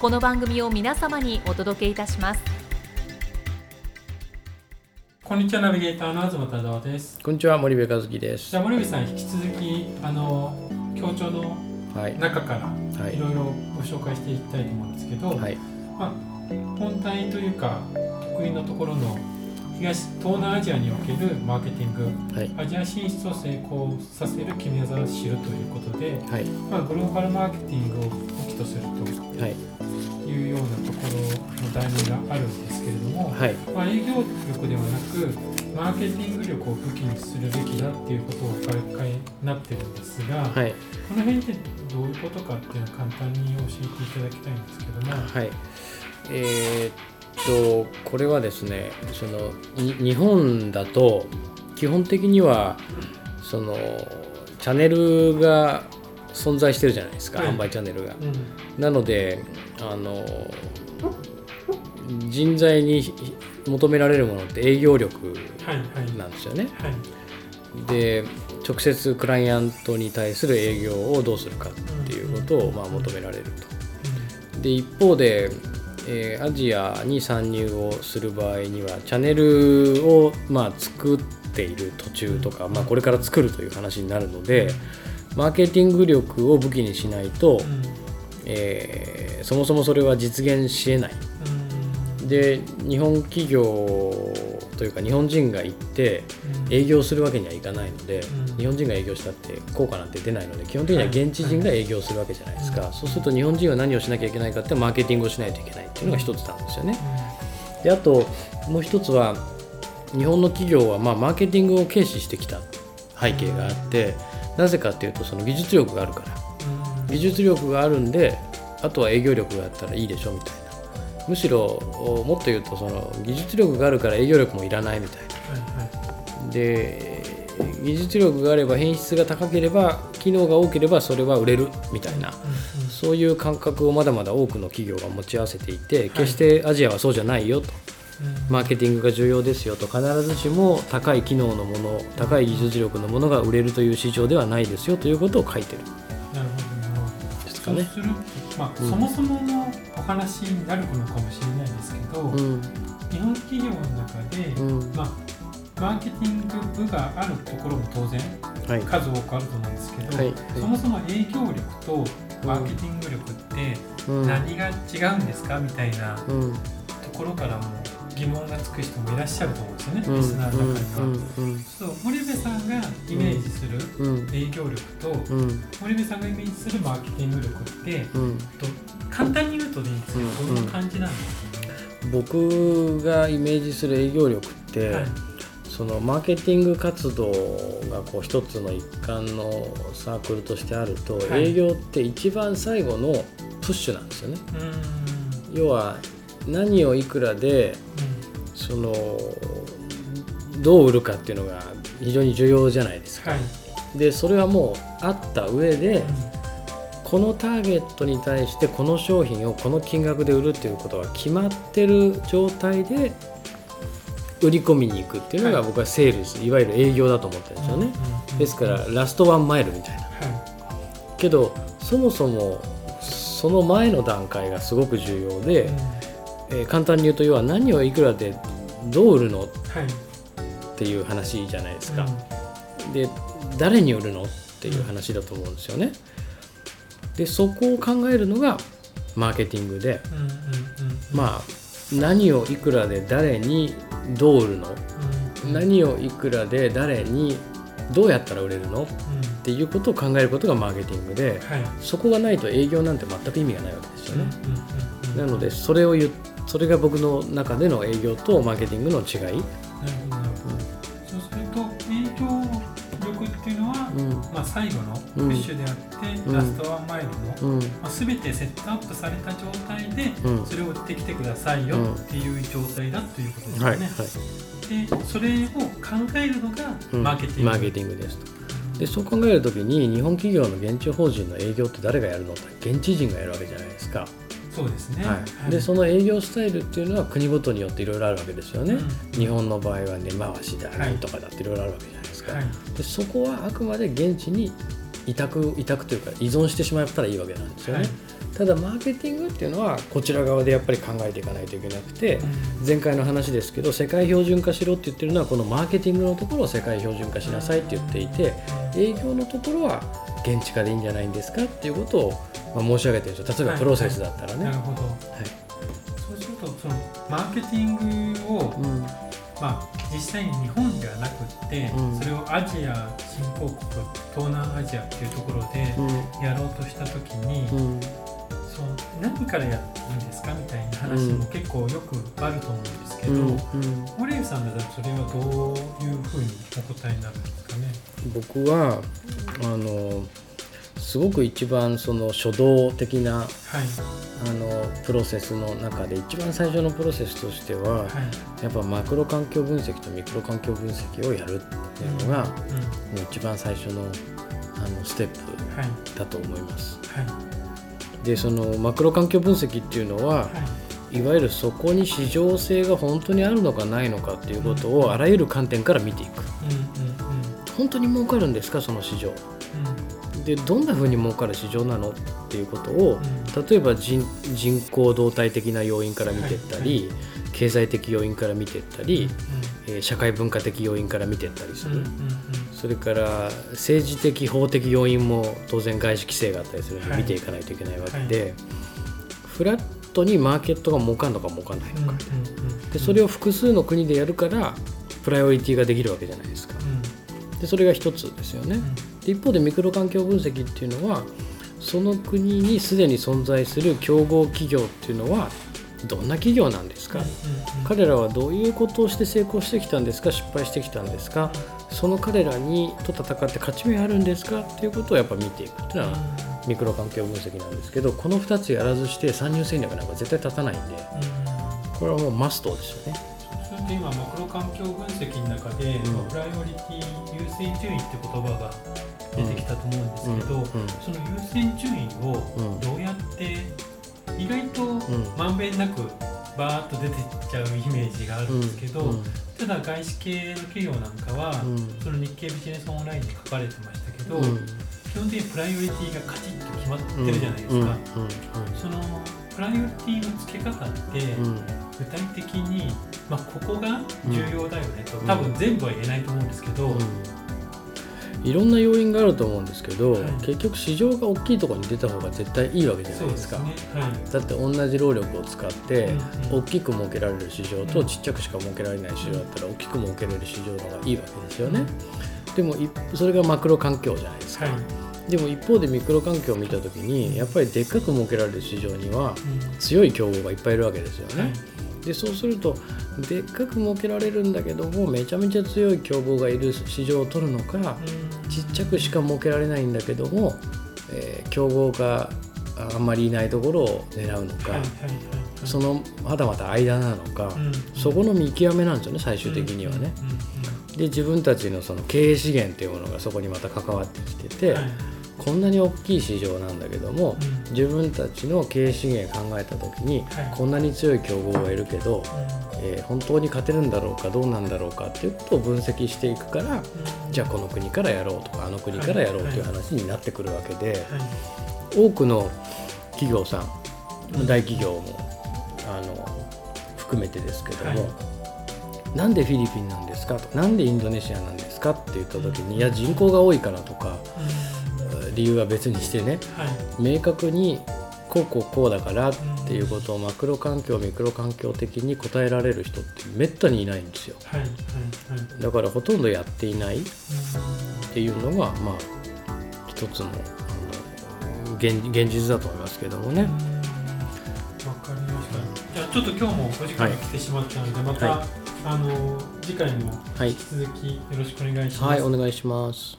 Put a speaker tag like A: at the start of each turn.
A: この番組を皆様にお届けいたします。
B: こんにちはナビゲーターの東忠夫です。
C: こんにちは森部和樹です。
B: じゃあ森部さん引き続きあの協調の中からい。ろいろご紹介していきたいと思うんですけど、はい、まあ、本題というか得意のところの東東南アジアにおけるマーケティング、はい、アジア進出を成功させる決め技を知るということで、はい、まあ、グローバルマーケティングを武器とするというようなところの題名があるんですけれども、はい、まあ、営業力ではなくマーケティング力を武器にするべきだっていうことをお考えになってるんですが、はい、この辺ってどういうことかっていうのを簡単に教えていただきたいんですけども。
C: はい。えーとこれはですねその日本だと基本的にはそのチャンネルが存在してるじゃないですか、販売チャンネルが。うん、なのであの人材に求められるものって営業力なんですよね。はい。はい、で直接クライアントに対する営業をどうするかっていうことをまあ求められると。で一方でえー、アジアに参入をする場合にはチャンネルを、まあ、作っている途中とか、まあ、これから作るという話になるのでマーケティング力を武器にしないと、えー、そもそもそれは実現しえない。で日本企業というか日本人が行って営業するわけにはいかないので、うん、日本人が営業したって効果なんて出ないので基本的には現地人が営業するわけじゃないですか、そうすると日本人は何をしなきゃいけないかってマーケティングをしないといけないっていうのが一つなんですよね。であともう一つは日本の企業はまあマーケティングを軽視してきた背景があってなぜかっていうとその技術力があるから。技術力があるんであとは営業力があったらいいでしょみたいな。むしろもっと言うとその技術力があるから営業力もいらないみたいな、はいはい、で技術力があれば品質が高ければ機能が多ければそれは売れるみたいな、そういう感覚をまだまだ多くの企業が持ち合わせていて決してアジアはそうじゃないよと、はい、マーケティングが重要ですよと必ずしも高い機能のもの高い技術力のものが売れるという市場ではないですよということを書いてる。
B: なるほど。ですかね。まあ、うん、そもそものお話になるのかもしれないですけど、うん、日本企業の中で、うん、まあ、マーケティング部があるところも当然、はい、数多くあると思うんですけど、はい。はい、そもそも営業力とマーケティング力って何が違うんですかみたいなところからも疑問がつく人もいらっしゃると思うんですよね、リスナーの中には。そう森部さんがイメージする営業力と、森部さんがイメージするマーケティング力って、と簡単に言うとでいいんですけど、どんな感じなんですか、ね、
C: 僕がイメージする営業力って、はい、そのマーケティング活動がこう一つの一環のサークルとしてあると、はい、営業って一番最後のプッシュなんですよね。要は何をいくらで、うん、そのどう売るかっていうのが非常に重要じゃないですか。はい、でそれはもうあった上で、うん、このターゲットに対してこの商品をこの金額で売るっていうことが決まってる状態で売り込みに行くっていうのが僕はセールス、はい、いわゆる営業だと思ってるんですよね、ですからラストワンマイルみたいな、はい、けどそもそもその前の段階がすごく重要で、うん。えー、簡単に言うと要は何をいくらでどう売るの、はい、っていう話じゃないですか、うん、で誰に売るの？っていう話だと思うんですよね、でそこを考えるのがマーケティングで、まあ何をいくらで誰にどう売るの、うん、何をいくらで誰にどうやったら売れるの、うん、っていうことを考えることがマーケティングで、はい、そこがないと営業なんて全く意味がないわけですよね。なのでそれを言それが僕の中での営業とマーケティングの違い。なるほど。
B: そうすると営業力っていうのは、うん、まあ、最後のプッシュであって、うん、ラストワンマイルの、うん、まあ、全てセットアップされた状態で、それを売ってきてくださいよっていう状態だということですね。はいはい。でそれを考えるのがマーケティング、
C: マーケティングですと。でそう考えるときに日本企業の現地法人の営業って誰がやるのか現地人がやるわけじゃないですか。
B: そうですね、
C: はい、でその営業スタイルっていうのは国ごとによっていろいろあるわけですよね、うん、日本の場合は根回しだ、なんとかだっていろいろあるわけじゃないですか、はい、でそこはあくまで現地に委託委託というか依存してしまったらいいわけなんですよね、はい。ただマーケティングっていうのはこちら側でやっぱり考えていかないといけなくて、前回の話ですけど世界標準化しろって言ってるのはこのマーケティングのところを世界標準化しなさいって言っていて営業のところは現地化でいいんじゃないんですかっていうことを、まあ、申し上げてるんですよ例えばプロセスだったらね。
B: はい。はい、なるほど、はい、そうするとそのマーケティングを、うん。まあ、実際に日本ではなくって、うん、それをアジア新興国東南アジアっていうところでやろうとした時に、うん、そう何からやっていいんですかみたいな話も結構よくあると思うんですけど、森、うん、さんだとそれはどういうふうにお答えになるんですかね？
C: 僕はあのすごく一番その初動的な、はい、あのプロセスの中で一番最初のプロセスとしては、はい、やっぱマクロ環境分析とミクロ環境分析をやるっていうのが、うんうん、一番最初のあのステップだと思います。はい、でそのマクロ環境分析っていうのは、い。わゆるそこに市場性が本当にあるのかないのかっていうことをあらゆる観点から見ていく。本当に儲かるんですかその市場？でどんなふうに儲かる市場なのっていうことを、うん、例えば人人口動態的な要因から見ていったり、はいはい、経済的要因から見ていったり、うん、えー、社会文化的要因から見ていったりする、うんうんうん、それから政治的法的要因も当然外資規制があったりするので見ていかないといけないわけで、はい、フラットにマーケットが儲かるのか儲かんないのか、でそれを複数の国でやるからプライオリティができるわけじゃないですか。でそれが一つですよね。で一方でミクロ環境分析っていうのはその国にすでに存在する競合企業っていうのはどんな企業なんですか、彼らはどういうことをして成功してきたんですか？失敗してきたんですか？その彼らにと戦って勝ち目あるんですか？っていうことをやっぱ見ていくっていうのはミクロ環境分析なんですけどこの2つやらずして参入戦略なんか絶対立たないんでこれはもうマストですよね。
B: で今マクロ環境分析の中で、うん、プライオリティ優先順位って言葉が出てきたと思うんですけど、その優先順位をどうやって意外とまんべんなくバーッと出てっちゃうイメージがあるんですけど、ただ外資系の企業なんかは、その日経ビジネスオンラインに書かれてましたけど、基本的にプライオリティがカチッと決まってるじゃないですか。そのプライオリティの付け方って、具体的に、まあ、ここが重要だよねと、多分全部は言えないと思うんですけど、
C: いろんな要因があると思うんですけど、はい、結局市場が大きいところに出た方が絶対いいわけじゃないですか、ね。はい、だって同じ労力を使って大きく儲けられる市場とちっちゃくしか儲けられない市場だったら大きく儲けられる市場の方がいいわけですよね、でもそれがマクロ環境じゃないですか、はい、でも一方でミクロ環境を見た時にやっぱりでっかく儲けられる市場には強い競合がいっぱいいるわけですよね、でそうするとでっかく設けられるんだけどもめちゃめちゃ強い競合がいる市場を取るのか、ちっちゃくしか設けられないんだけども、えー、競合があんまりいないところを狙うのか、そのまだまだ間なのか、そこの見極めなんですよね最終的にはね。で自分たちのその経営資源っていうものがそこにまた関わってきてて。こんなに大きい市場なんだけども、うん、自分たちの経営資源考えた時に、はい、こんなに強い競合がいるけど、うん、えー、本当に勝てるんだろうかどうなんだろうかっていうことを分析していくから、うん、じゃあこの国からやろうとかあの国からやろうという話になってくるわけで、多くの企業さん大企業もあの含めてですけども、なんでフィリピンなんですかとなんでインドネシアなんですかって言った時にいや人口が多いからとか。理由は別にしてね、はい、明確にこうこうこうだからっていうことをマクロ環境ミクロ環境的に答えられる人ってめったにいないんですよ、はいはいはい、だからほとんどやっていない。っていうのがまあ一つのあの現現実だと思いますけどもね。わ
B: かりました。じゃあちょっと今日もお時間が来てしまったので、また、はい、あの次回も引き続きよろしくお願いします。
C: はい、お願いします。